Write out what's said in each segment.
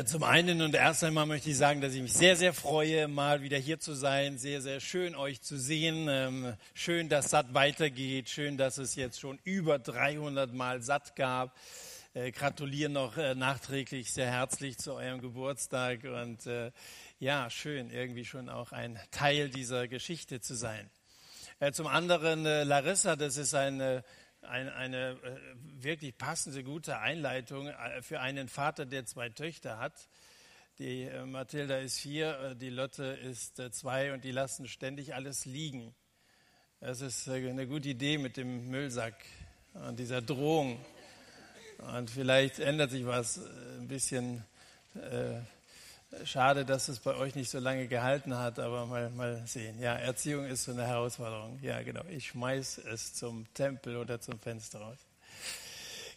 Äh, zum einen und erst einmal möchte ich sagen, dass ich mich sehr, sehr freue, mal wieder hier zu sein. Sehr, sehr schön, euch zu sehen. Ähm, schön, dass satt weitergeht. Schön, dass es jetzt schon über 300 Mal satt gab. Äh, gratuliere noch äh, nachträglich sehr herzlich zu eurem Geburtstag und ja, schön, irgendwie schon auch ein Teil dieser Geschichte zu sein. Zum anderen, Larissa, das ist eine eine, eine äh, wirklich passende, gute Einleitung äh, für einen Vater, der zwei Töchter hat. Die äh, Mathilda ist vier, die Lotte ist zwei und die lassen ständig alles liegen. Das ist eine gute Idee mit dem Müllsack und dieser Drohung. Und vielleicht ändert sich was ein bisschen. Äh, Schade, dass es bei euch nicht so lange gehalten hat, aber mal, mal sehen. Ja, Erziehung ist so eine Herausforderung. Ja, genau. Ich schmeiß es zum Tempel oder zum Fenster raus.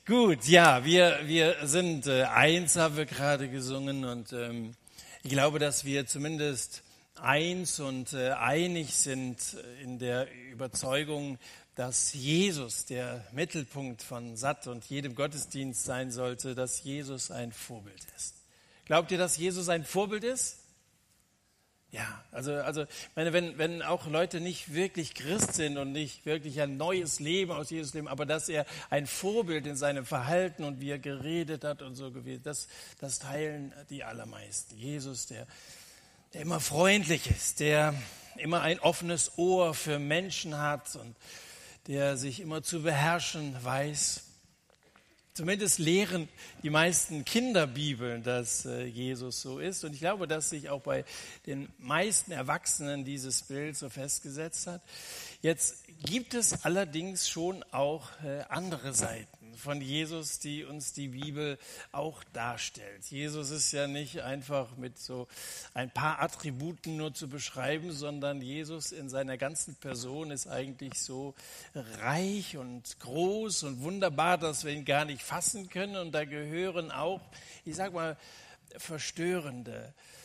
Gut, ja, wir, wir sind äh, eins, haben wir gerade gesungen und ähm, ich glaube, dass wir zumindest eins und äh, einig sind in der Überzeugung, dass Jesus der Mittelpunkt von Satt und jedem Gottesdienst sein sollte, dass Jesus ein Vorbild ist. Glaubt ihr, dass Jesus ein Vorbild ist? Ja, also, also meine, wenn, wenn auch Leute nicht wirklich Christ sind und nicht wirklich ein neues Leben aus Jesus leben, aber dass er ein Vorbild in seinem Verhalten und wie er geredet hat und so gewesen, das, das teilen die allermeisten. Jesus, der, der immer freundlich ist, der immer ein offenes Ohr für Menschen hat und der sich immer zu beherrschen weiß. Zumindest lehren die meisten Kinderbibeln, dass äh, Jesus so ist. Und ich glaube, dass sich auch bei den meisten Erwachsenen dieses Bild so festgesetzt hat. Jetzt gibt es allerdings schon auch äh, andere Seiten von Jesus, die uns die Bibel auch darstellt. Jesus ist ja nicht einfach mit so ein paar Attributen nur zu beschreiben, sondern Jesus in seiner ganzen Person ist eigentlich so reich und groß und wunderbar, dass wir ihn gar nicht fassen können. Und da gehören auch, ich sag mal, verstörende äh,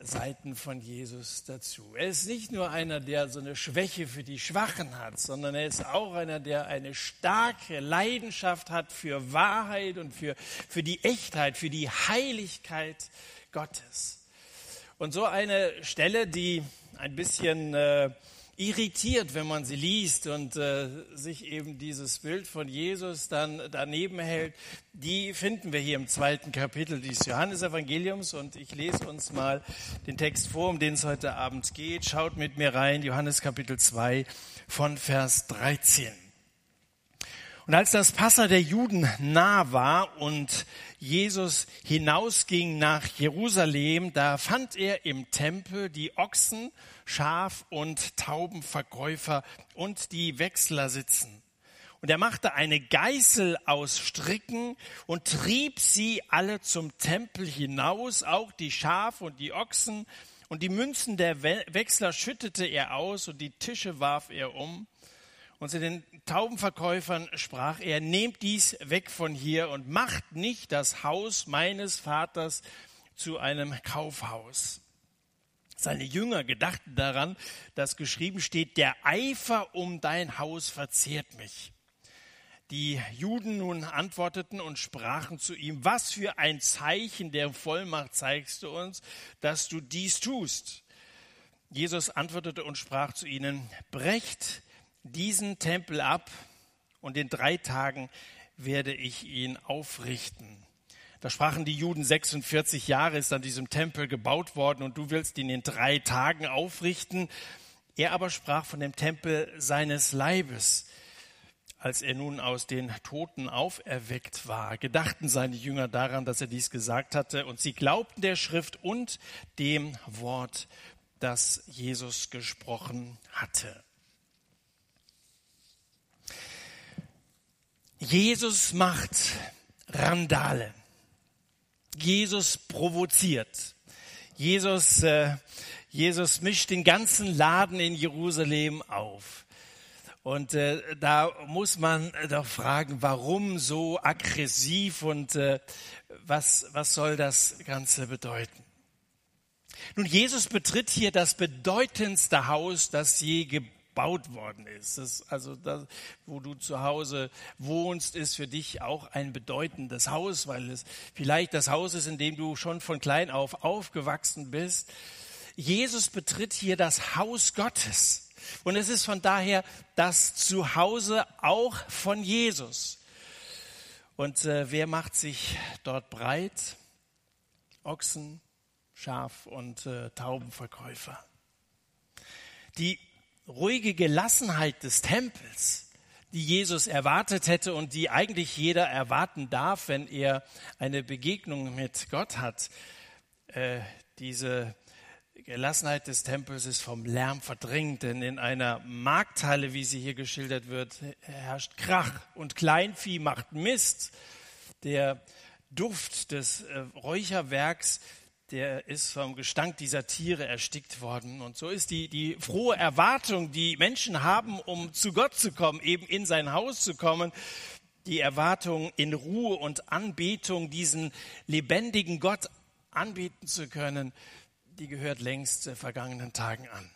Seiten von Jesus dazu. Er ist nicht nur einer, der so eine Schwäche für die Schwachen hat, sondern er ist auch einer, der eine starke Leidenschaft hat für Wahrheit und für, für die Echtheit, für die Heiligkeit Gottes. Und so eine Stelle, die ein bisschen äh, irritiert, wenn man sie liest und äh, sich eben dieses Bild von Jesus dann daneben hält. Die finden wir hier im zweiten Kapitel des Johannesevangeliums und ich lese uns mal den Text vor, um den es heute Abend geht. Schaut mit mir rein, Johannes Kapitel 2 von Vers 13. Und als das Passa der Juden nah war und Jesus hinausging nach Jerusalem, da fand er im Tempel die Ochsen, Schaf- und Taubenverkäufer und die Wechsler sitzen. Und er machte eine Geißel aus Stricken und trieb sie alle zum Tempel hinaus, auch die Schafe und die Ochsen. Und die Münzen der Wechsler schüttete er aus und die Tische warf er um. Und zu den Taubenverkäufern sprach er, nehmt dies weg von hier und macht nicht das Haus meines Vaters zu einem Kaufhaus. Seine Jünger gedachten daran, dass geschrieben steht, der Eifer um dein Haus verzehrt mich. Die Juden nun antworteten und sprachen zu ihm, was für ein Zeichen der Vollmacht zeigst du uns, dass du dies tust? Jesus antwortete und sprach zu ihnen, brecht diesen Tempel ab und in drei Tagen werde ich ihn aufrichten. Da sprachen die Juden, 46 Jahre ist an diesem Tempel gebaut worden und du willst ihn in drei Tagen aufrichten. Er aber sprach von dem Tempel seines Leibes. Als er nun aus den Toten auferweckt war, gedachten seine Jünger daran, dass er dies gesagt hatte, und sie glaubten der Schrift und dem Wort, das Jesus gesprochen hatte. Jesus macht Randale. Jesus provoziert. Jesus, äh, Jesus mischt den ganzen Laden in Jerusalem auf. Und äh, da muss man doch fragen, warum so aggressiv und äh, was, was soll das Ganze bedeuten? Nun, Jesus betritt hier das bedeutendste Haus, das je gebaut worden ist. Das, also das, wo du zu Hause wohnst, ist für dich auch ein bedeutendes Haus, weil es vielleicht das Haus ist, in dem du schon von klein auf aufgewachsen bist. Jesus betritt hier das Haus Gottes. Und es ist von daher das Zuhause auch von Jesus. Und äh, wer macht sich dort breit? Ochsen, Schaf und äh, Taubenverkäufer. Die ruhige Gelassenheit des Tempels, die Jesus erwartet hätte und die eigentlich jeder erwarten darf, wenn er eine Begegnung mit Gott hat, äh, diese Gelassenheit des Tempels ist vom Lärm verdrängt, denn in einer Markthalle, wie sie hier geschildert wird, herrscht Krach und Kleinvieh macht Mist. Der Duft des äh, Räucherwerks, der ist vom Gestank dieser Tiere erstickt worden. Und so ist die, die frohe Erwartung, die Menschen haben, um zu Gott zu kommen, eben in sein Haus zu kommen, die Erwartung, in Ruhe und Anbetung diesen lebendigen Gott anbieten zu können, die gehört längst vergangenen Tagen an.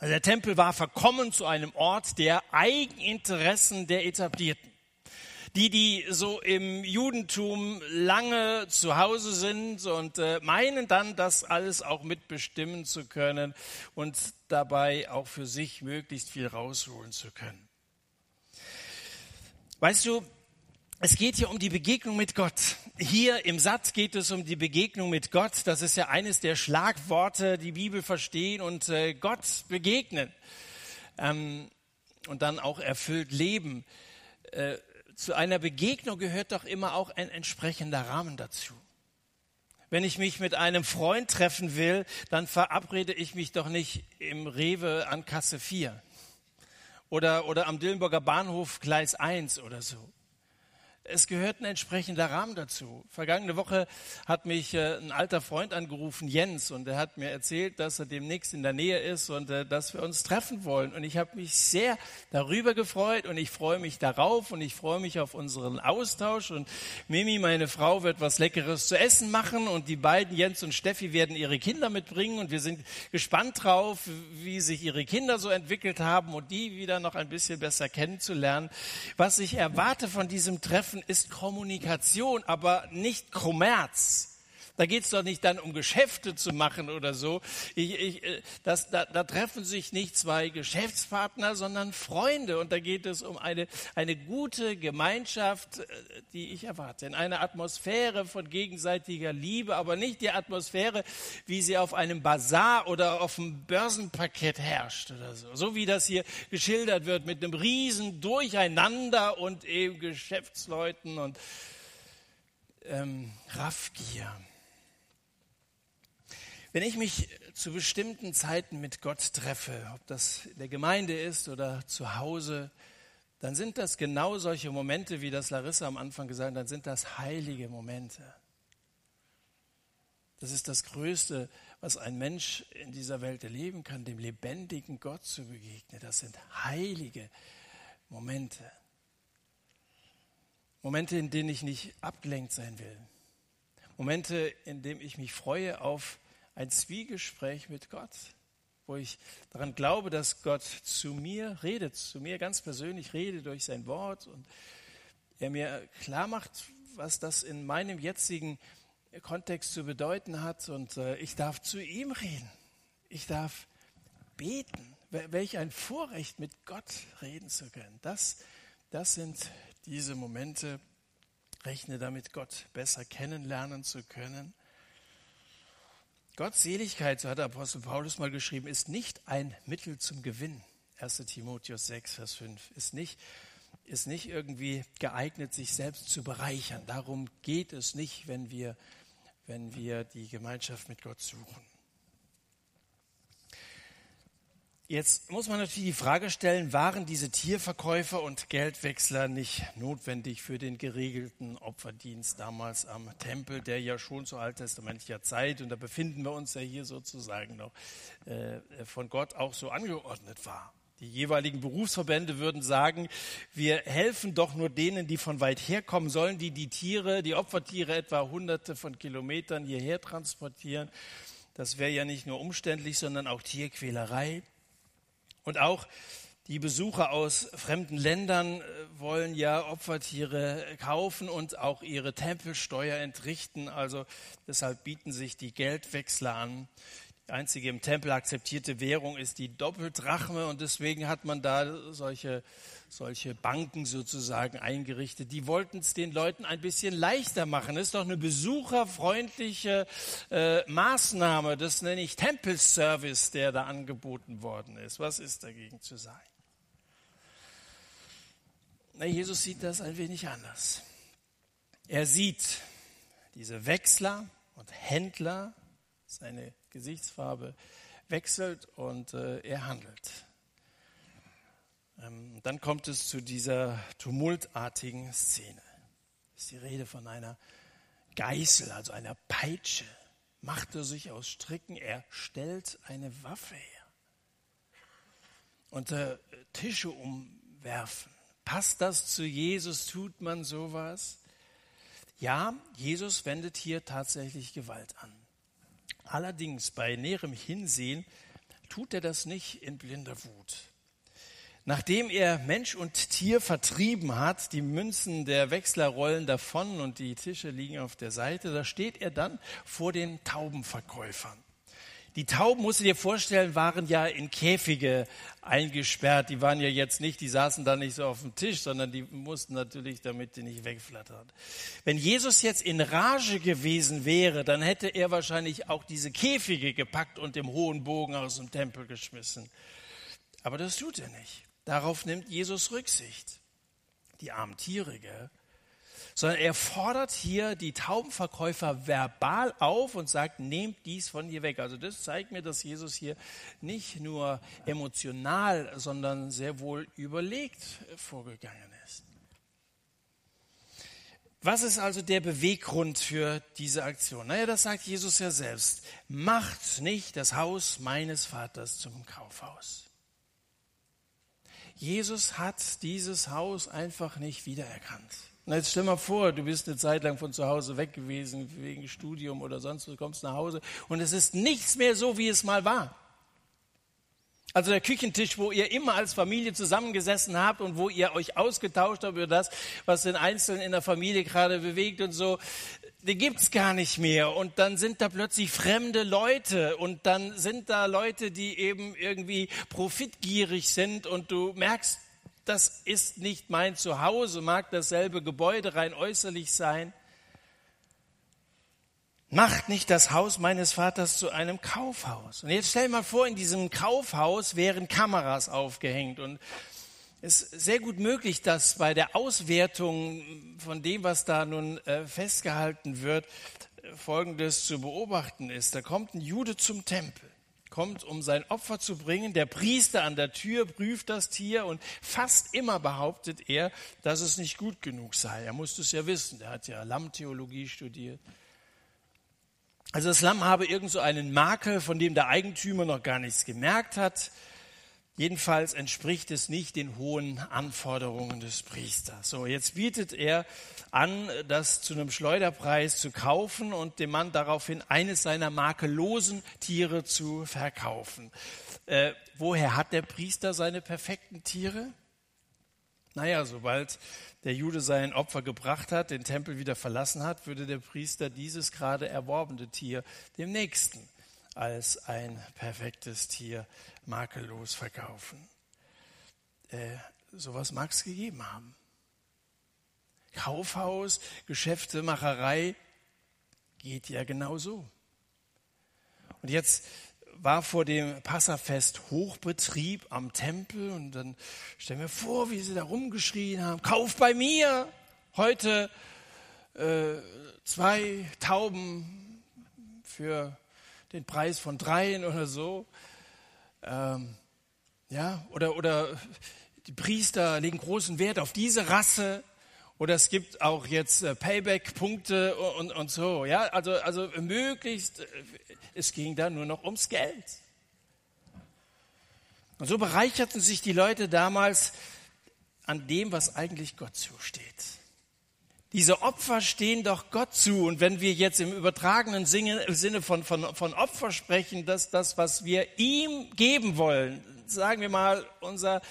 Also der Tempel war verkommen zu einem Ort der Eigeninteressen der Etablierten. Die, die so im Judentum lange zu Hause sind und äh, meinen dann, das alles auch mitbestimmen zu können und dabei auch für sich möglichst viel rausholen zu können. Weißt du, es geht hier um die Begegnung mit Gott. Hier im Satz geht es um die Begegnung mit Gott. Das ist ja eines der Schlagworte, die Bibel verstehen und äh, Gott begegnen. Ähm, und dann auch erfüllt leben. Äh, zu einer Begegnung gehört doch immer auch ein entsprechender Rahmen dazu. Wenn ich mich mit einem Freund treffen will, dann verabrede ich mich doch nicht im Rewe an Kasse 4 oder, oder am Dillenburger Bahnhof Gleis 1 oder so es gehört ein entsprechender Rahmen dazu. Vergangene Woche hat mich äh, ein alter Freund angerufen, Jens, und er hat mir erzählt, dass er demnächst in der Nähe ist und äh, dass wir uns treffen wollen. Und ich habe mich sehr darüber gefreut und ich freue mich darauf und ich freue mich auf unseren Austausch. Und Mimi, meine Frau, wird was Leckeres zu essen machen und die beiden, Jens und Steffi, werden ihre Kinder mitbringen und wir sind gespannt drauf, wie sich ihre Kinder so entwickelt haben und die wieder noch ein bisschen besser kennenzulernen. Was ich erwarte von diesem Treffen, Treffen ist Kommunikation, aber nicht Kommerz. Da geht es doch nicht dann um Geschäfte zu machen oder so. Ich, ich, äh, das, da, da treffen sich nicht zwei Geschäftspartner, sondern Freunde. Und da geht es um eine, eine gute Gemeinschaft, äh, die ich erwarte. In einer Atmosphäre von gegenseitiger Liebe, aber nicht die Atmosphäre, wie sie auf einem Bazar oder auf einem Börsenpaket herrscht oder so. So wie das hier geschildert wird mit einem riesen Durcheinander und eben Geschäftsleuten und ähm, Raffgier. Wenn ich mich zu bestimmten Zeiten mit Gott treffe, ob das in der Gemeinde ist oder zu Hause, dann sind das genau solche Momente, wie das Larissa am Anfang gesagt hat, dann sind das heilige Momente. Das ist das Größte, was ein Mensch in dieser Welt erleben kann, dem lebendigen Gott zu begegnen. Das sind heilige Momente. Momente, in denen ich nicht abgelenkt sein will. Momente, in denen ich mich freue auf ein Zwiegespräch mit Gott, wo ich daran glaube, dass Gott zu mir redet, zu mir ganz persönlich redet durch sein Wort und er mir klar macht, was das in meinem jetzigen Kontext zu bedeuten hat und äh, ich darf zu ihm reden. Ich darf beten. Welch ein Vorrecht, mit Gott reden zu können. Das, das sind diese Momente. Rechne damit, Gott besser kennenlernen zu können. Gottseligkeit, so hat der Apostel Paulus mal geschrieben, ist nicht ein Mittel zum Gewinn. 1 Timotheus 6, Vers 5. Ist nicht, ist nicht irgendwie geeignet, sich selbst zu bereichern. Darum geht es nicht, wenn wir, wenn wir die Gemeinschaft mit Gott suchen. Jetzt muss man natürlich die Frage stellen, waren diese Tierverkäufer und Geldwechsler nicht notwendig für den geregelten Opferdienst damals am Tempel, der ja schon zu alttestamentlicher Zeit, und da befinden wir uns ja hier sozusagen noch, äh, von Gott auch so angeordnet war. Die jeweiligen Berufsverbände würden sagen, wir helfen doch nur denen, die von weit herkommen sollen, die die Tiere, die Opfertiere etwa hunderte von Kilometern hierher transportieren. Das wäre ja nicht nur umständlich, sondern auch Tierquälerei. Und auch die Besucher aus fremden Ländern äh, wollen ja Opfertiere kaufen und auch ihre Tempelsteuer entrichten. Also deshalb bieten sich die Geldwechsler an. Die einzige im Tempel akzeptierte Währung ist die Doppeldrachme und deswegen hat man da solche, solche Banken sozusagen eingerichtet. Die wollten es den Leuten ein bisschen leichter machen. Das ist doch eine besucherfreundliche äh, Maßnahme. Das nenne ich Tempelservice, der da angeboten worden ist. Was ist dagegen zu sagen? Na, Jesus sieht das ein wenig anders. Er sieht diese Wechsler und Händler, seine Gesichtsfarbe wechselt und äh, er handelt. Ähm, dann kommt es zu dieser tumultartigen Szene. Es ist die Rede von einer Geißel, also einer Peitsche. Macht er sich aus Stricken, er stellt eine Waffe her. Und äh, Tische umwerfen. Passt das zu Jesus? Tut man sowas? Ja, Jesus wendet hier tatsächlich Gewalt an. Allerdings bei näherem Hinsehen tut er das nicht in blinder Wut. Nachdem er Mensch und Tier vertrieben hat, die Münzen der Wechsler rollen davon und die Tische liegen auf der Seite, da steht er dann vor den Taubenverkäufern. Die Tauben, musst du dir vorstellen, waren ja in Käfige eingesperrt. Die waren ja jetzt nicht, die saßen da nicht so auf dem Tisch, sondern die mussten natürlich, damit die nicht wegflattern. Wenn Jesus jetzt in Rage gewesen wäre, dann hätte er wahrscheinlich auch diese Käfige gepackt und im hohen Bogen aus dem Tempel geschmissen. Aber das tut er nicht. Darauf nimmt Jesus Rücksicht. Die armen Tiere, gell? Sondern er fordert hier die Taubenverkäufer verbal auf und sagt, nehmt dies von ihr weg. Also das zeigt mir, dass Jesus hier nicht nur emotional, sondern sehr wohl überlegt vorgegangen ist. Was ist also der Beweggrund für diese Aktion? Naja, das sagt Jesus ja selbst. Macht nicht das Haus meines Vaters zum Kaufhaus. Jesus hat dieses Haus einfach nicht wiedererkannt. Na, jetzt stell mal vor, du bist eine Zeit lang von zu Hause weg gewesen, wegen Studium oder sonst, du kommst nach Hause und es ist nichts mehr so, wie es mal war. Also der Küchentisch, wo ihr immer als Familie zusammengesessen habt und wo ihr euch ausgetauscht habt über das, was den Einzelnen in der Familie gerade bewegt und so, den gibt's gar nicht mehr. Und dann sind da plötzlich fremde Leute und dann sind da Leute, die eben irgendwie profitgierig sind und du merkst, das ist nicht mein Zuhause, mag dasselbe Gebäude rein äußerlich sein. Macht nicht das Haus meines Vaters zu einem Kaufhaus. Und jetzt stell mal vor, in diesem Kaufhaus wären Kameras aufgehängt und es ist sehr gut möglich, dass bei der Auswertung von dem, was da nun äh, festgehalten wird, Folgendes zu beobachten ist. Da kommt ein Jude zum Tempel kommt, um sein Opfer zu bringen. Der Priester an der Tür prüft das Tier und fast immer behauptet er, dass es nicht gut genug sei. Er musste es ja wissen. Er hat ja Lammtheologie studiert. Also das Lamm habe irgend so einen Makel, von dem der Eigentümer noch gar nichts gemerkt hat. Jedenfalls entspricht es nicht den hohen Anforderungen des Priesters. So, jetzt bietet er an, das zu einem Schleuderpreis zu kaufen und dem Mann daraufhin eines seiner makellosen Tiere zu verkaufen. Äh, woher hat der Priester seine perfekten Tiere? Naja, sobald der Jude sein Opfer gebracht hat, den Tempel wieder verlassen hat, würde der Priester dieses gerade erworbene Tier dem Nächsten als ein perfektes Tier makellos verkaufen. Äh, sowas mag es gegeben haben. Kaufhaus, Geschäfte, Macherei geht ja genau so. Und jetzt war vor dem Passafest Hochbetrieb am Tempel und dann stellen wir vor, wie sie da rumgeschrien haben, kauf bei mir heute äh, zwei Tauben für den Preis von dreien oder so. Ähm, ja, oder, oder die Priester legen großen Wert auf diese Rasse. Oder es gibt auch jetzt äh, Payback-Punkte und, und so. Ja, also, also möglichst, äh, es ging da nur noch ums Geld. Und so bereicherten sich die Leute damals an dem, was eigentlich Gott zusteht. Diese Opfer stehen doch Gott zu. Und wenn wir jetzt im übertragenen Sinne von, von, von Opfer sprechen, dass das, was wir ihm geben wollen, sagen wir mal, unser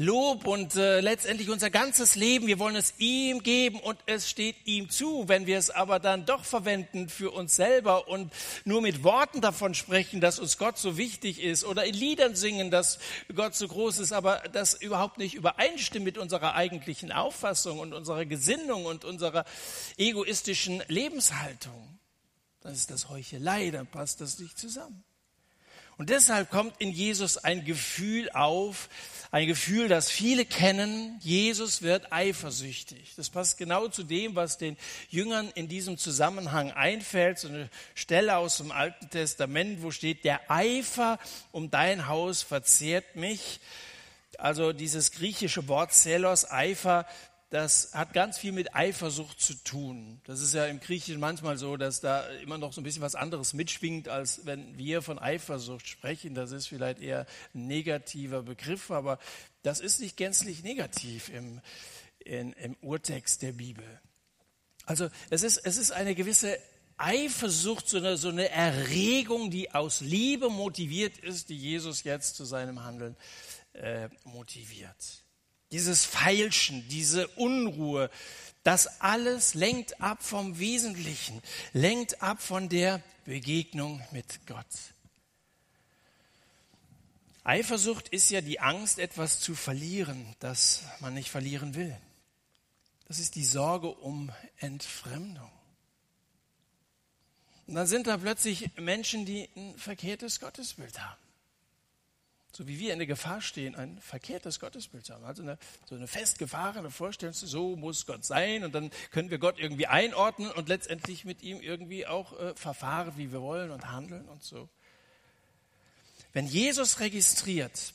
Lob und äh, letztendlich unser ganzes Leben, wir wollen es ihm geben und es steht ihm zu. Wenn wir es aber dann doch verwenden für uns selber und nur mit Worten davon sprechen, dass uns Gott so wichtig ist oder in Liedern singen, dass Gott so groß ist, aber das überhaupt nicht übereinstimmt mit unserer eigentlichen Auffassung und unserer Gesinnung und unserer egoistischen Lebenshaltung, dann ist das Heuchelei, dann passt das nicht zusammen. Und deshalb kommt in Jesus ein Gefühl auf, ein Gefühl, das viele kennen. Jesus wird eifersüchtig. Das passt genau zu dem, was den Jüngern in diesem Zusammenhang einfällt. So eine Stelle aus dem Alten Testament, wo steht, der Eifer um dein Haus verzehrt mich. Also dieses griechische Wort Zelos, Eifer, das hat ganz viel mit Eifersucht zu tun. Das ist ja im Griechischen manchmal so, dass da immer noch so ein bisschen was anderes mitschwingt, als wenn wir von Eifersucht sprechen. Das ist vielleicht eher ein negativer Begriff, aber das ist nicht gänzlich negativ im, in, im Urtext der Bibel. Also es ist, es ist eine gewisse Eifersucht, so eine, so eine Erregung, die aus Liebe motiviert ist, die Jesus jetzt zu seinem Handeln äh, motiviert dieses Feilschen, diese Unruhe, das alles lenkt ab vom Wesentlichen, lenkt ab von der Begegnung mit Gott. Eifersucht ist ja die Angst, etwas zu verlieren, das man nicht verlieren will. Das ist die Sorge um Entfremdung. Und dann sind da plötzlich Menschen, die ein verkehrtes Gottesbild haben so wie wir in der Gefahr stehen, ein verkehrtes Gottesbild zu haben. Also eine, so eine festgefahrene Vorstellung, so muss Gott sein und dann können wir Gott irgendwie einordnen und letztendlich mit ihm irgendwie auch äh, verfahren, wie wir wollen und handeln und so. Wenn Jesus registriert,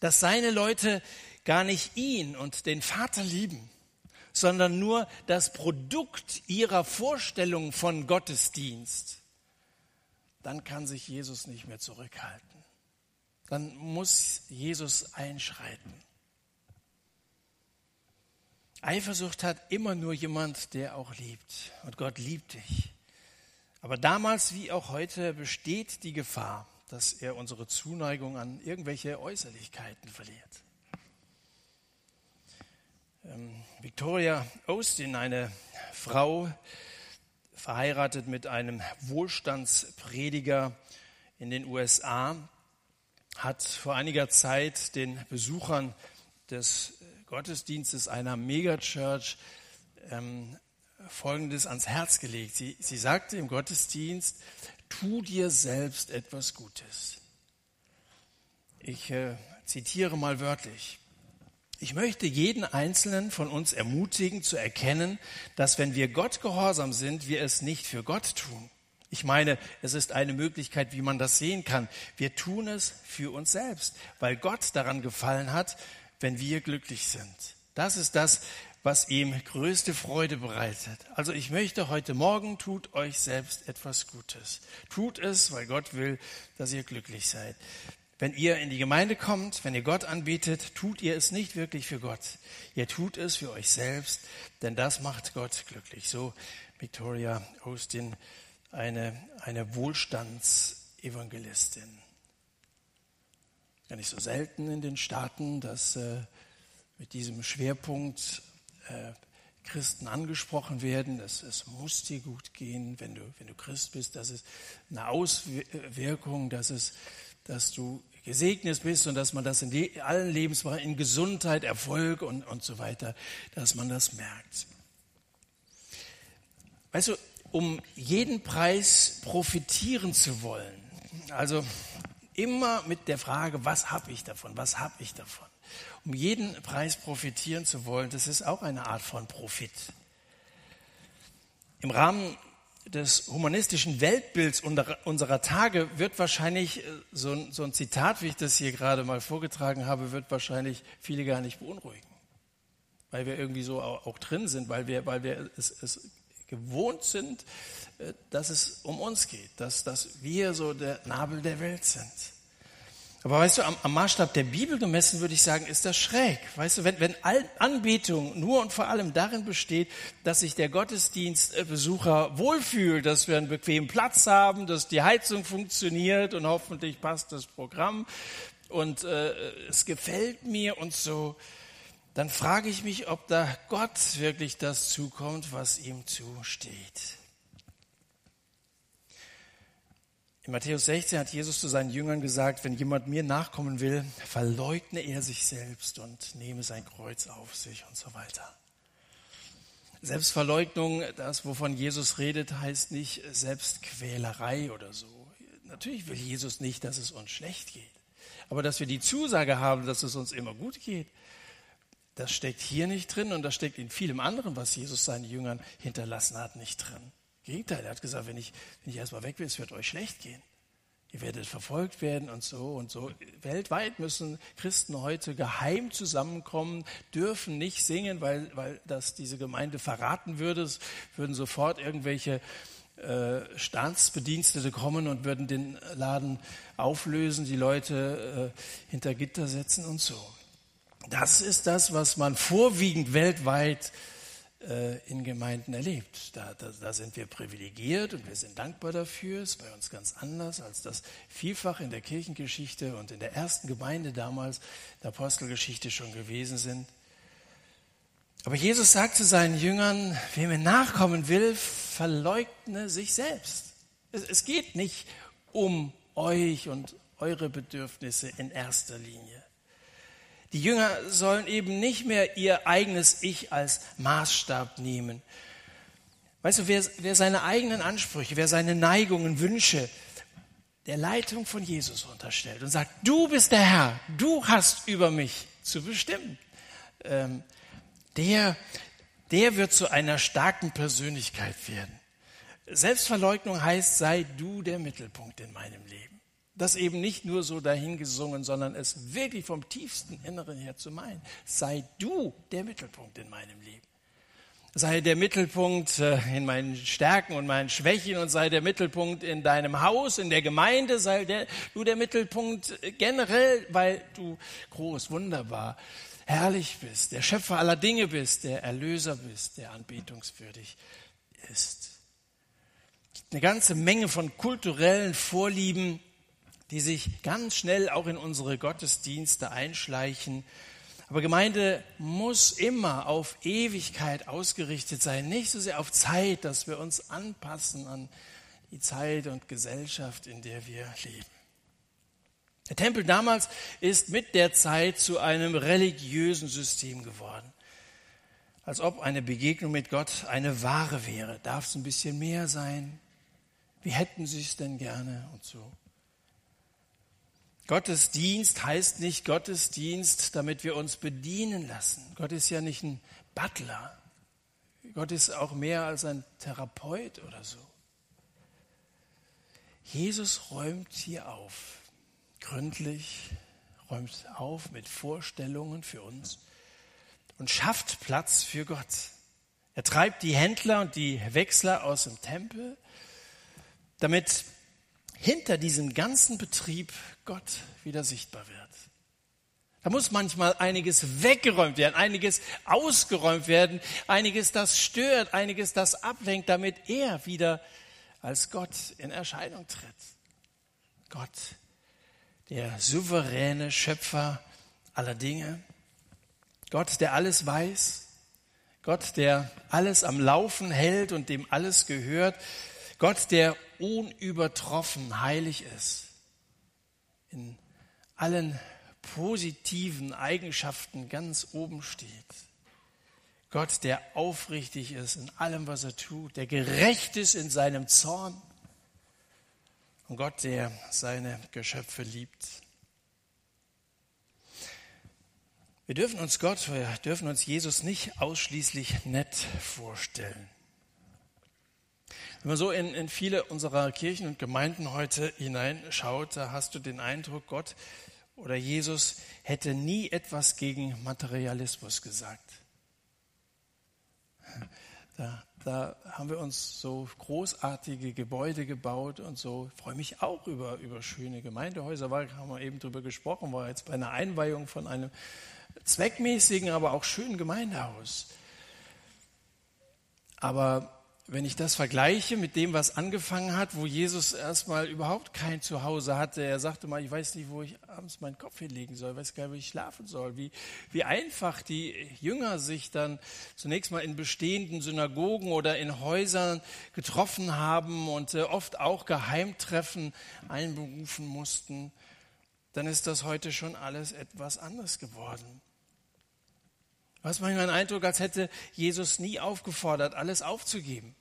dass seine Leute gar nicht ihn und den Vater lieben, sondern nur das Produkt ihrer Vorstellung von Gottesdienst, dann kann sich Jesus nicht mehr zurückhalten dann muss Jesus einschreiten. Eifersucht hat immer nur jemand, der auch liebt. Und Gott liebt dich. Aber damals wie auch heute besteht die Gefahr, dass er unsere Zuneigung an irgendwelche Äußerlichkeiten verliert. Ähm, Victoria Austin, eine Frau, verheiratet mit einem Wohlstandsprediger in den USA, hat vor einiger Zeit den Besuchern des Gottesdienstes einer Megachurch ähm, Folgendes ans Herz gelegt. Sie, sie sagte im Gottesdienst, tu dir selbst etwas Gutes. Ich äh, zitiere mal wörtlich. Ich möchte jeden Einzelnen von uns ermutigen zu erkennen, dass wenn wir Gott gehorsam sind, wir es nicht für Gott tun. Ich meine, es ist eine Möglichkeit, wie man das sehen kann. Wir tun es für uns selbst, weil Gott daran gefallen hat, wenn wir glücklich sind. Das ist das, was ihm größte Freude bereitet. Also ich möchte heute Morgen, tut euch selbst etwas Gutes. Tut es, weil Gott will, dass ihr glücklich seid. Wenn ihr in die Gemeinde kommt, wenn ihr Gott anbetet, tut ihr es nicht wirklich für Gott. Ihr tut es für euch selbst, denn das macht Gott glücklich. So Victoria Austin eine, eine Wohlstandsevangelistin. Gar nicht so selten in den Staaten, dass äh, mit diesem Schwerpunkt äh, Christen angesprochen werden, dass es muss dir gut gehen, wenn du, wenn du Christ bist, das ist eine Auswirkung, dass, es, dass du gesegnet bist und dass man das in die, allen Lebensbereichen, in Gesundheit, Erfolg und, und so weiter, dass man das merkt. Weißt du, um jeden Preis profitieren zu wollen. Also immer mit der Frage, was habe ich davon, was habe ich davon. Um jeden Preis profitieren zu wollen, das ist auch eine Art von Profit. Im Rahmen des humanistischen Weltbilds unserer Tage wird wahrscheinlich äh, so ein, so ein Zitat, wie ich das hier gerade mal vorgetragen habe, wird wahrscheinlich viele gar nicht beunruhigen weil wir irgendwie so auch, drin sind, weil wir, weil wir es, es gewohnt sind, äh, dass es um uns geht, dass, dass wir so der Nabel der Welt sind. Aber weißt du, am, am Maßstab der Bibel gemessen würde ich sagen, ist das schräg. Weißt du, wenn, wenn Anbetung nur und vor allem darin besteht, dass sich der Gottesdienstbesucher wohlfühlt, dass wir einen bequemen Platz haben, dass die Heizung funktioniert und hoffentlich passt das Programm, und äh, es gefällt mir und so, dann frage ich mich, ob da Gott wirklich das zukommt, was ihm zusteht. In Matthäus 16 hat Jesus zu seinen Jüngern gesagt, wenn jemand mir nachkommen will, verleugne er sich selbst und nehme sein Kreuz auf sich und so weiter. Selbstverleugnung, das wovon Jesus redet, heißt nicht Selbstquälerei oder so. Natürlich will Jesus nicht, dass es uns schlecht geht. Aber dass wir die Zusage haben, dass es uns immer gut geht, das steckt hier nicht drin und das steckt in vielem anderen, was Jesus seinen Jüngern hinterlassen hat, nicht drin. Gegenteil, er hat gesagt, wenn ich, wenn ich erstmal weg bin, es wird euch schlecht gehen. Ihr werdet verfolgt werden und so und so. Weltweit müssen Christen heute geheim zusammenkommen, dürfen nicht singen, weil, weil das diese Gemeinde verraten würde. Es würden sofort irgendwelche äh, Staatsbedienstete kommen und würden den Laden auflösen, die Leute äh, hinter Gitter setzen und so. Das ist das, was man vorwiegend weltweit äh, in Gemeinden erlebt. Da, da, da, sind wir privilegiert und wir sind dankbar dafür. Es ist bei uns ganz anders, als das vielfach in der Kirchengeschichte und in der ersten Gemeinde damals, der Apostelgeschichte schon gewesen sind. Aber Jesus sagt zu seinen Jüngern, wer mir nachkommen will, verleugne sich selbst. Es, es geht nicht um euch und eure Bedürfnisse in erster Linie. Die Jünger sollen eben nicht mehr ihr eigenes Ich als Maßstab nehmen. Weißt du, wer, wer seine eigenen Ansprüche, wer seine Neigungen, Wünsche der Leitung von Jesus unterstellt und sagt, du bist der Herr, du hast über mich zu bestimmen, ähm, der, der wird zu einer starken Persönlichkeit werden. Selbstverleugnung heißt, sei du der Mittelpunkt in meinem Leben das eben nicht nur so dahingesungen, sondern es wirklich vom tiefsten Inneren her zu meinen. Sei du der Mittelpunkt in meinem Leben. Sei der Mittelpunkt äh, in meinen Stärken und meinen Schwächen und sei der Mittelpunkt in deinem Haus, in der Gemeinde, sei der, du der Mittelpunkt generell, weil du groß, wunderbar, herrlich bist, der Schöpfer aller Dinge bist, der Erlöser bist, der anbetungswürdig ist. Eine ganze Menge von kulturellen Vorlieben, die sich ganz schnell auch in unsere Gottesdienste einschleichen. Aber Gemeinde muss immer auf Ewigkeit ausgerichtet sein, nicht so sehr auf Zeit, dass wir uns anpassen an die Zeit und Gesellschaft, in der wir leben. Der Tempel damals ist mit der Zeit zu einem religiösen System geworden. Als ob eine Begegnung mit Gott eine Ware wäre. Darf es ein bisschen mehr sein? Wie hätten Sie es denn gerne und so? Gottesdienst heißt nicht Gottesdienst, damit wir uns bedienen lassen. Gott ist ja nicht ein Butler. Gott ist auch mehr als ein Therapeut oder so. Jesus räumt hier auf, gründlich, räumt auf mit Vorstellungen für uns und schafft Platz für Gott. Er treibt die Händler und die Wechsler aus dem Tempel, damit hinter diesem ganzen Betrieb Gott wieder sichtbar wird. Da muss manchmal einiges weggeräumt werden, einiges ausgeräumt werden, einiges, das stört, einiges, das ablenkt, damit er wieder als Gott in Erscheinung tritt. Gott, der souveräne Schöpfer aller Dinge, Gott, der alles weiß, Gott, der alles am Laufen hält und dem alles gehört, Gott, der unübertroffen heilig ist, in allen positiven Eigenschaften ganz oben steht. Gott, der aufrichtig ist in allem, was er tut, der gerecht ist in seinem Zorn. Und Gott, der seine Geschöpfe liebt. Wir dürfen uns Gott, wir dürfen uns Jesus nicht ausschließlich nett vorstellen. Wenn man so in, in viele unserer Kirchen und Gemeinden heute hineinschaut, da hast du den Eindruck, Gott oder Jesus hätte nie etwas gegen Materialismus gesagt. Da, da haben wir uns so großartige Gebäude gebaut und so. Ich freue mich auch über, über schöne Gemeindehäuser. War, haben wir eben drüber gesprochen, war jetzt bei einer Einweihung von einem zweckmäßigen, aber auch schönen Gemeindehaus. Aber wenn ich das vergleiche mit dem, was angefangen hat, wo Jesus erstmal überhaupt kein Zuhause hatte, er sagte mal, ich weiß nicht, wo ich abends meinen Kopf hinlegen soll, weiß gar nicht, wo ich schlafen soll, wie, wie einfach die Jünger sich dann zunächst mal in bestehenden Synagogen oder in Häusern getroffen haben und äh, oft auch Geheimtreffen einberufen mussten, dann ist das heute schon alles etwas anders geworden. Hast manchmal den Eindruck, als hätte Jesus nie aufgefordert, alles aufzugeben.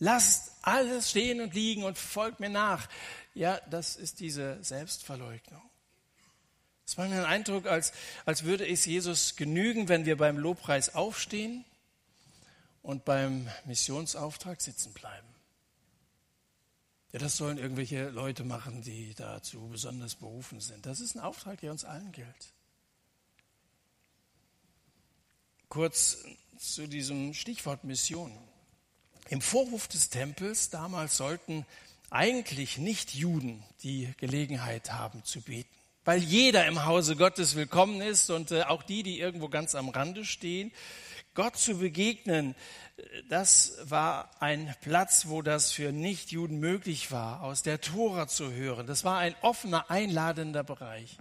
Lasst alles stehen und liegen und folgt mir nach. Ja, das ist diese Selbstverleugnung. Es war mir ein Eindruck, als, als würde es Jesus genügen, wenn wir beim Lobpreis aufstehen und beim Missionsauftrag sitzen bleiben. Ja, das sollen irgendwelche Leute machen, die dazu besonders berufen sind. Das ist ein Auftrag, der uns allen gilt. Kurz zu diesem Stichwort Mission. Im Vorwurf des Tempels damals sollten eigentlich nicht Juden die Gelegenheit haben zu beten, weil jeder im Hause Gottes willkommen ist und äh, auch die, die irgendwo ganz am Rande stehen. Gott zu begegnen, äh, das war ein Platz, wo das für Nichtjuden möglich war, aus der Tora zu hören. Das war ein offener, einladender Bereich.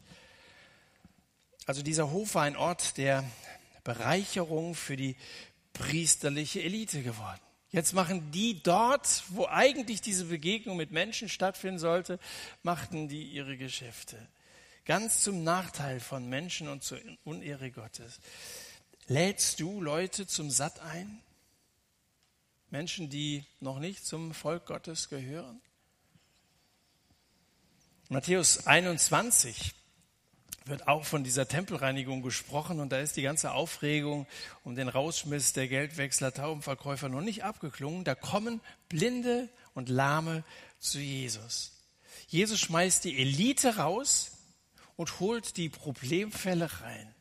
Also dieser Hof war ein Ort der Bereicherung für die priesterliche Elite geworden. Jetzt machen die dort, wo eigentlich diese Begegnung mit Menschen stattfinden sollte, machten die ihre Geschäfte. Ganz zum Nachteil von Menschen und zur Unehre Gottes. Lädst du Leute zum Satt ein? Menschen, die noch nicht zum Volk Gottes gehören? Matthäus 21 wird auch von dieser Tempelreinigung gesprochen und da ist die ganze Aufregung um den Rausschmiss der Geldwechsler, Taubenverkäufer noch nicht abgeklungen. Da kommen Blinde und Lahme zu Jesus. Jesus schmeißt die Elite raus und holt die Problemfälle rein.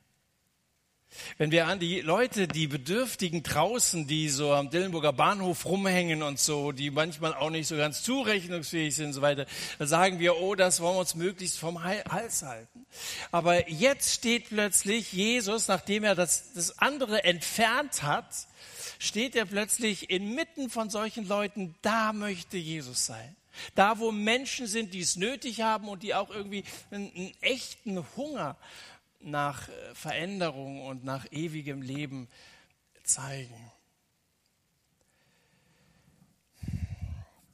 Wenn wir an die Leute, die Bedürftigen draußen, die so am Dillenburger Bahnhof rumhängen und so, die manchmal auch nicht so ganz zurechnungsfähig sind und so weiter, dann sagen wir, oh, das wollen wir uns möglichst vom Hals halten. Aber jetzt steht plötzlich Jesus, nachdem er das, das andere entfernt hat, steht er plötzlich inmitten von solchen Leuten, da möchte Jesus sein. Da, wo Menschen sind, die es nötig haben und die auch irgendwie einen, einen echten Hunger nach äh, Veränderung und nach ewigem Leben zeigen.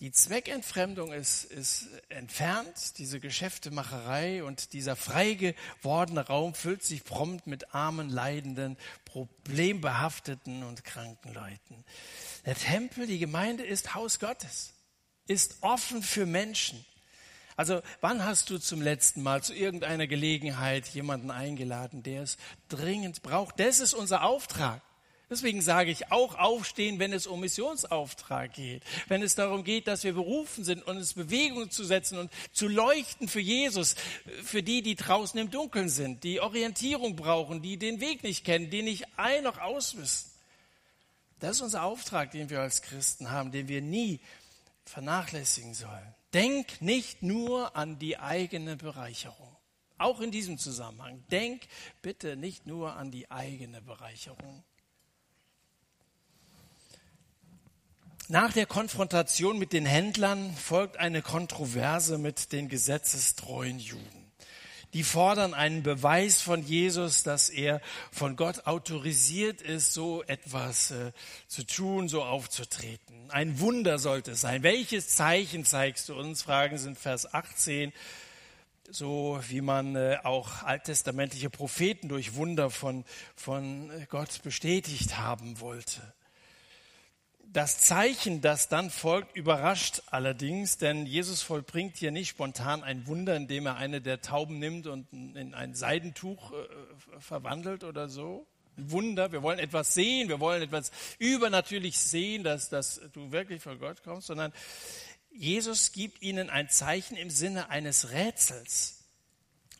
Die Zweckentfremdung ist, ist entfernt, diese Geschäftemacherei und dieser frei gewordene Raum füllt sich prompt mit armen, leidenden, problembehafteten und kranken Leuten. Der Tempel, die Gemeinde ist Haus Gottes, ist offen für Menschen. Also wann hast du zum letzten Mal zu irgendeiner Gelegenheit jemanden eingeladen, der es dringend braucht? Das ist unser Auftrag. Deswegen sage ich auch aufstehen, wenn es um Missionsauftrag geht. Wenn es darum geht, dass wir berufen sind, uns Bewegung zu setzen und zu leuchten für Jesus, für die, die draußen im Dunkeln sind, die Orientierung brauchen, die den Weg nicht kennen, die nicht ein noch auswissen. Das ist unser Auftrag, den wir als Christen haben, den wir nie vernachlässigen sollen. Denk nicht nur an die eigene Bereicherung. Auch in diesem Zusammenhang. Denk bitte nicht nur an die eigene Bereicherung. Nach der Konfrontation mit den Händlern folgt eine Kontroverse mit den gesetzestreuen Juden. Die fordern einen Beweis von Jesus, dass er von Gott autorisiert ist, so etwas äh, zu tun, so aufzutreten. Ein Wunder sollte es sein. Welches Zeichen zeigst du uns? Fragen sind Vers 18 so wie man äh, auch alttestamentliche Propheten durch Wunder von, von Gott bestätigt haben wollte. Das Zeichen, das dann folgt, überrascht allerdings, denn Jesus vollbringt hier nicht spontan ein Wunder, indem er eine der Tauben nimmt und in ein Seidentuch äh, verwandelt oder so. Ein Wunder, wir wollen etwas sehen, wir wollen etwas übernatürlich sehen, dass, dass du wirklich von Gott kommst, sondern Jesus gibt ihnen ein Zeichen im Sinne eines Rätsels,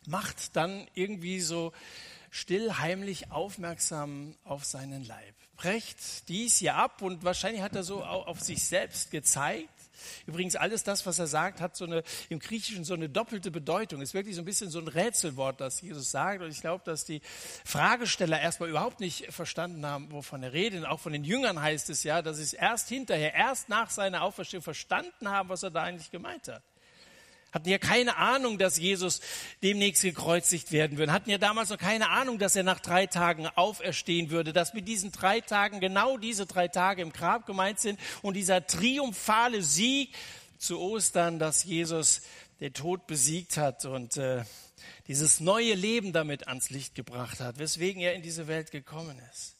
macht dann irgendwie so still heimlich aufmerksam auf seinen Leib brecht dies hier ab und wahrscheinlich hat er so auf sich selbst gezeigt. Übrigens, alles das, was er sagt, hat so eine, im Griechischen so eine doppelte Bedeutung. Ist wirklich so ein bisschen so ein Rätselwort, das Jesus sagt. Und ich glaube, dass die Fragesteller erstmal überhaupt nicht verstanden haben, wovon er redet. Und auch von den Jüngern heißt es ja, dass sie es erst hinterher, erst nach seiner Auferstehung verstanden haben, was er da eigentlich gemeint hat hatten ja keine Ahnung, dass Jesus demnächst gekreuzigt werden würde, hatten ja damals noch keine Ahnung, dass er nach drei Tagen auferstehen würde, dass mit diesen drei Tagen genau diese drei Tage im Grab gemeint sind und dieser triumphale Sieg zu Ostern, dass Jesus den Tod besiegt hat und äh, dieses neue Leben damit ans Licht gebracht hat, weswegen er in diese Welt gekommen ist.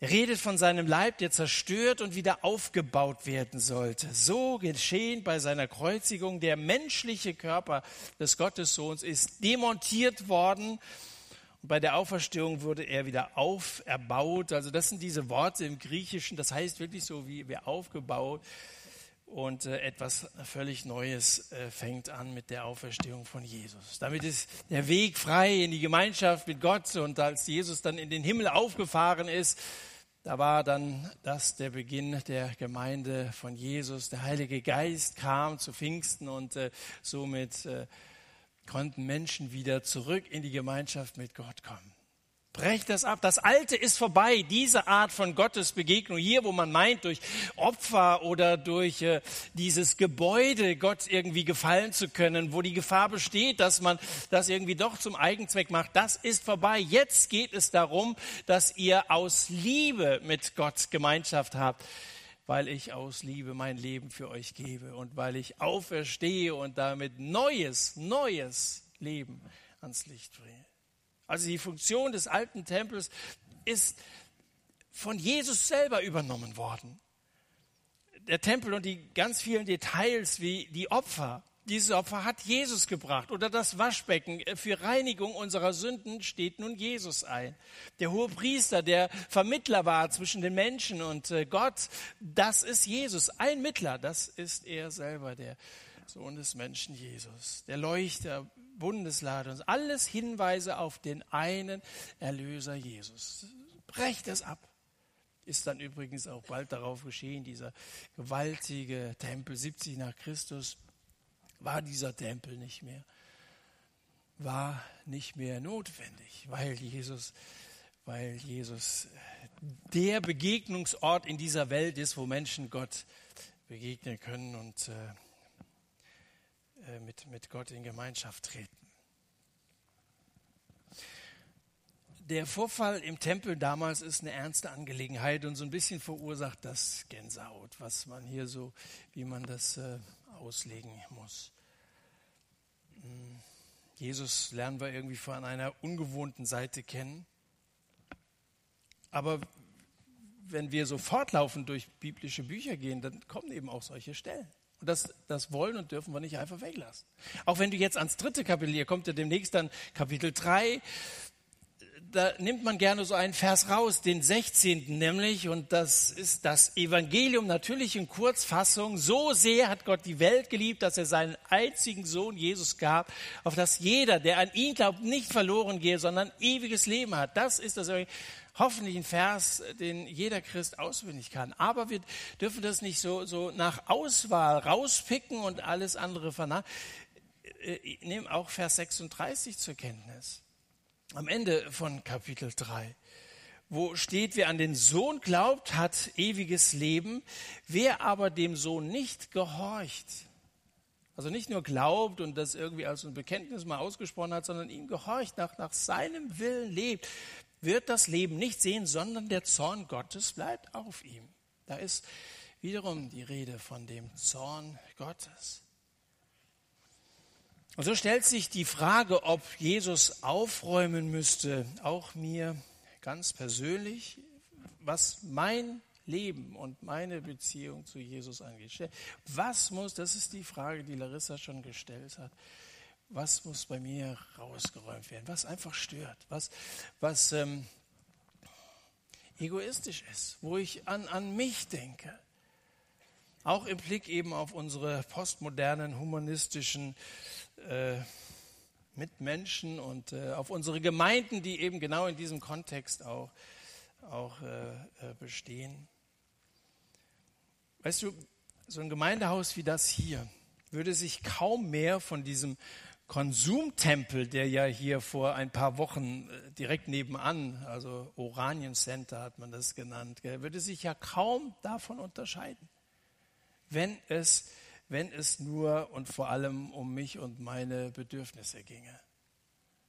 Er redet von seinem Leib, der zerstört und wieder aufgebaut werden sollte. So geschehen bei seiner Kreuzigung. Der menschliche Körper des Gottessohns ist demontiert worden. Und bei der Auferstehung wurde er wieder auferbaut. Also das sind diese Worte im Griechischen. Das heißt wirklich so wie wir aufgebaut. Und äh, etwas völlig Neues äh, fängt an mit der Auferstehung von Jesus. Damit ist der Weg frei in die Gemeinschaft mit Gott. Und als Jesus dann in den Himmel aufgefahren ist, da war dann das der Beginn der Gemeinde von Jesus. Der Heilige Geist kam zu Pfingsten und äh, somit äh, konnten Menschen wieder zurück in die Gemeinschaft mit Gott kommen. Brecht das ab. Das Alte ist vorbei. Diese Art von Gottesbegegnung hier, wo man meint, durch Opfer oder durch äh, dieses Gebäude Gott irgendwie gefallen zu können, wo die Gefahr besteht, dass man das irgendwie doch zum Eigenzweck macht, das ist vorbei. Jetzt geht es darum, dass ihr aus Liebe mit Gott Gemeinschaft habt, weil ich aus Liebe mein Leben für euch gebe und weil ich auferstehe und damit neues, neues Leben ans Licht bringe. Also die Funktion des alten Tempels ist von Jesus selber übernommen worden. Der Tempel und die ganz vielen Details wie die Opfer, diese Opfer hat Jesus gebracht. Oder das Waschbecken für Reinigung unserer Sünden steht nun Jesus ein. Der hohe Priester, der Vermittler war zwischen den Menschen und äh, Gott, das ist Jesus. Ein Mittler, das ist er selber, der Sohn des Menschen Jesus. Der Leuchter, Bundeslade und alles Hinweise auf den einen Erlöser Jesus. Brecht es ab. Ist dann übrigens auch bald darauf geschehen, dieser gewaltige Tempel 70 nach Christus war dieser Tempel nicht mehr, war nicht mehr notwendig, weil Jesus, weil Jesus der Begegnungsort in dieser Welt ist, wo Menschen Gott begegnen können und äh, äh, mit, mit Gott in Gemeinschaft treten. Der Vorfall im Tempel damals ist eine ernste Angelegenheit und so ein bisschen verursacht das Gänsehaut, was man hier so, wie man das äh, auslegen muss. Hm. Jesus lernen wir irgendwie von einer ungewohnten Seite kennen. Aber wenn wir so fortlaufend durch biblische Bücher gehen, dann kommen eben auch solche Stellen. Und das, das wollen und dürfen wir nicht einfach weglassen. Auch wenn du jetzt ans dritte Kapitel, hier kommt ja demnächst dann Kapitel 3, da nimmt man gerne so einen Vers raus, den 16. nämlich, und das ist das Evangelium natürlich in Kurzfassung. So sehr hat Gott die Welt geliebt, dass er seinen einzigen Sohn Jesus gab, auf dass jeder, der an ihn glaubt, nicht verloren gehe, sondern ewiges Leben hat. Das ist das hoffentlich ein Vers, den jeder Christ auswendig kann. Aber wir dürfen das nicht so, so nach Auswahl rauspicken und alles andere vernachlässigen. Äh, Nehmen auch Vers 36 zur Kenntnis. Am Ende von Kapitel 3 wo steht, wer an den Sohn glaubt, hat ewiges Leben. Wer aber dem Sohn nicht gehorcht, also nicht nur glaubt und das irgendwie als ein Bekenntnis mal ausgesprochen hat, sondern ihm gehorcht, nach, nach seinem Willen lebt, wird das Leben nicht sehen, sondern der Zorn Gottes bleibt auf ihm. Da ist wiederum die Rede von dem Zorn Gottes. Und so stellt sich die Frage, ob Jesus aufräumen müsste, auch mir ganz persönlich, was mein Leben und meine Beziehung zu Jesus angeht. Was muss, das ist die Frage, die Larissa schon gestellt hat, was muss bei mir rausgeräumt werden, was einfach stört, was, was ähm, egoistisch ist, wo ich an, an mich denke. Auch im Blick eben auf unsere postmodernen humanistischen äh, Mitmenschen und äh, auf unsere Gemeinden, die eben genau in diesem Kontext auch, auch äh, äh bestehen. Weißt du, so ein Gemeindehaus wie das hier würde sich kaum mehr von diesem Konsumtempel, der ja hier vor ein paar Wochen äh, direkt nebenan, also Oranien Center hat man das genannt, würde sich ja kaum davon unterscheiden, wenn es, wenn es nur und vor allem um mich und meine Bedürfnisse ginge.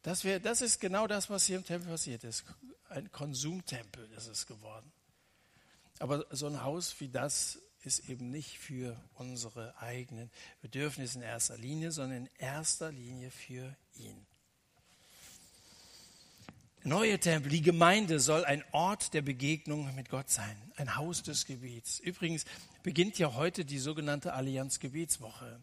Das, wär, das ist genau das, was hier im Tempel passiert ist. Ein Konsumtempel ist es geworden. Aber so ein Haus wie das ist eben nicht für unsere eigenen Bedürfnisse in erster Linie, sondern in erster Linie für ihn. Neue Tempel, die Gemeinde soll ein Ort der Begegnung mit Gott sein, ein Haus des Gebets. Übrigens beginnt ja heute die sogenannte Allianz Gebetswoche.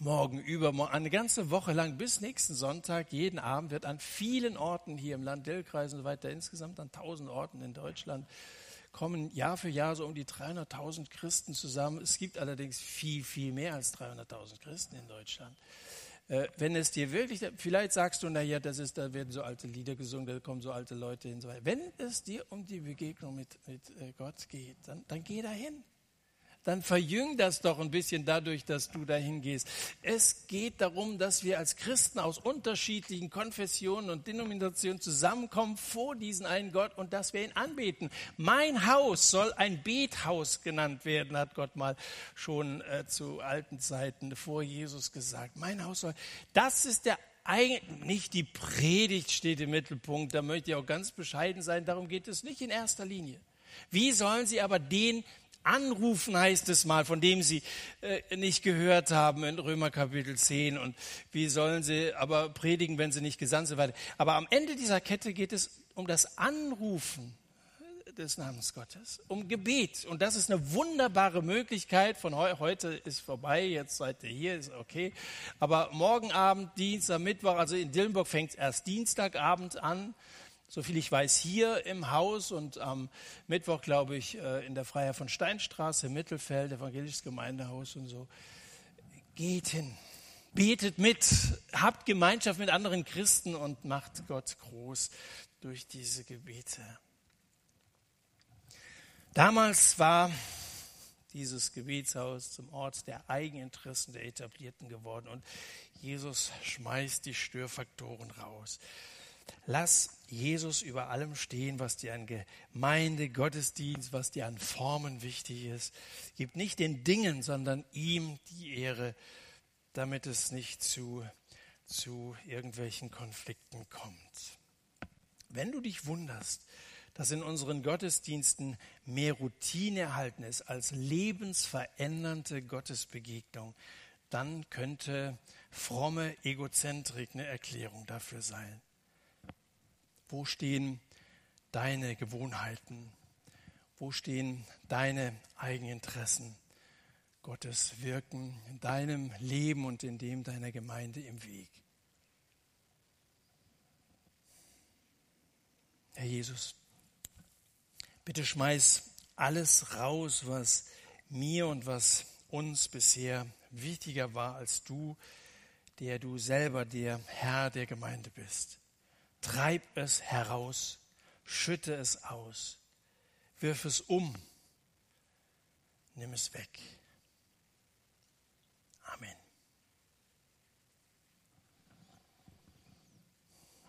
Morgen, übermorgen, eine ganze Woche lang bis nächsten Sonntag, jeden Abend wird an vielen Orten hier im Land Dillkreis und so weiter, insgesamt an tausend Orten in Deutschland, kommen Jahr für Jahr so um die 300.000 Christen zusammen. Es gibt allerdings viel, viel mehr als 300.000 Christen in Deutschland. Äh, wenn es dir wirklich, vielleicht sagst du, naja, das ist, da werden so alte Lieder gesungen, da kommen so alte Leute hin. So wenn es dir um die Begegnung mit, mit äh, Gott geht, dann, dann geh dahin dann verjüng das doch ein bisschen dadurch, dass du dahin gehst. Es geht darum, dass wir als Christen aus unterschiedlichen Konfessionen und Denominationen zusammenkommen vor diesen einen Gott und dass wir ihn anbeten. Mein Haus soll ein Bethaus genannt werden, hat Gott mal schon äh, zu alten Zeiten vor Jesus gesagt. Mein Haus soll, das ist der nicht die Predigt steht im Mittelpunkt, da möchte ich auch ganz bescheiden sein, darum geht es nicht in erster Linie. Wie sollen sie aber den anrufen, heißt es mal, von dem sie äh, nicht gehört haben in Römer Kapitel 10. Und wie sollen sie aber predigen, wenn sie nicht gesandt sind? Aber am Ende dieser Kette geht es um das Anrufen des Namens Gottes, um Gebet. Und das ist eine wunderbare Möglichkeit. Von heu heute ist vorbei, jetzt seid ihr hier, ist okay. Aber morgen Abend, Dienstag, Mittwoch, also in Dillenburg fängt es erst Dienstagabend an soviel ich weiß, hier im Haus und am Mittwoch, glaube ich, äh, in der Freiheit von Steinstraße Mittelfeld, evangelisches Gemeindehaus und so. Geht hin, betet mit, habt Gemeinschaft mit anderen Christen und macht Gott groß durch diese Gebete. Damals war dieses Gebetshaus zum Ort der Eigeninteressen der Etablierten geworden und Jesus schmeißt die Störfaktoren raus. Lass Jesus über allem stehen, was dir an Gemeinde, Gottesdienst, was dir an Formen wichtig ist. Gib nicht den Dingen, sondern ihm die Ehre, damit es nicht zu, zu irgendwelchen Konflikten kommt. Wenn du dich wunderst, dass in unseren Gottesdiensten mehr Routine erhalten ist als lebensverändernde Gottesbegegnung, dann könnte fromme Egozentrik eine Erklärung dafür sein. Wo stehen deine Gewohnheiten? Wo stehen deine Eigeninteressen? Gottes Wirken in deinem Leben und in dem deiner Gemeinde im Weg. Herr Jesus, bitte schmeiß alles raus, was mir und was uns bisher wichtiger war als du, der du selber der Herr der Gemeinde bist. Treib es heraus, schütte es aus, wirf es um, nimm es weg. Amen.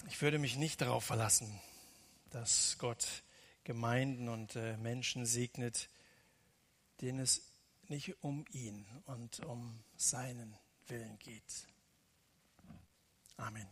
Ich würde mich nicht darauf verlassen, dass Gott Gemeinden und äh, Menschen segnet, denen es nicht um ihn und um seinen Willen geht. Amen.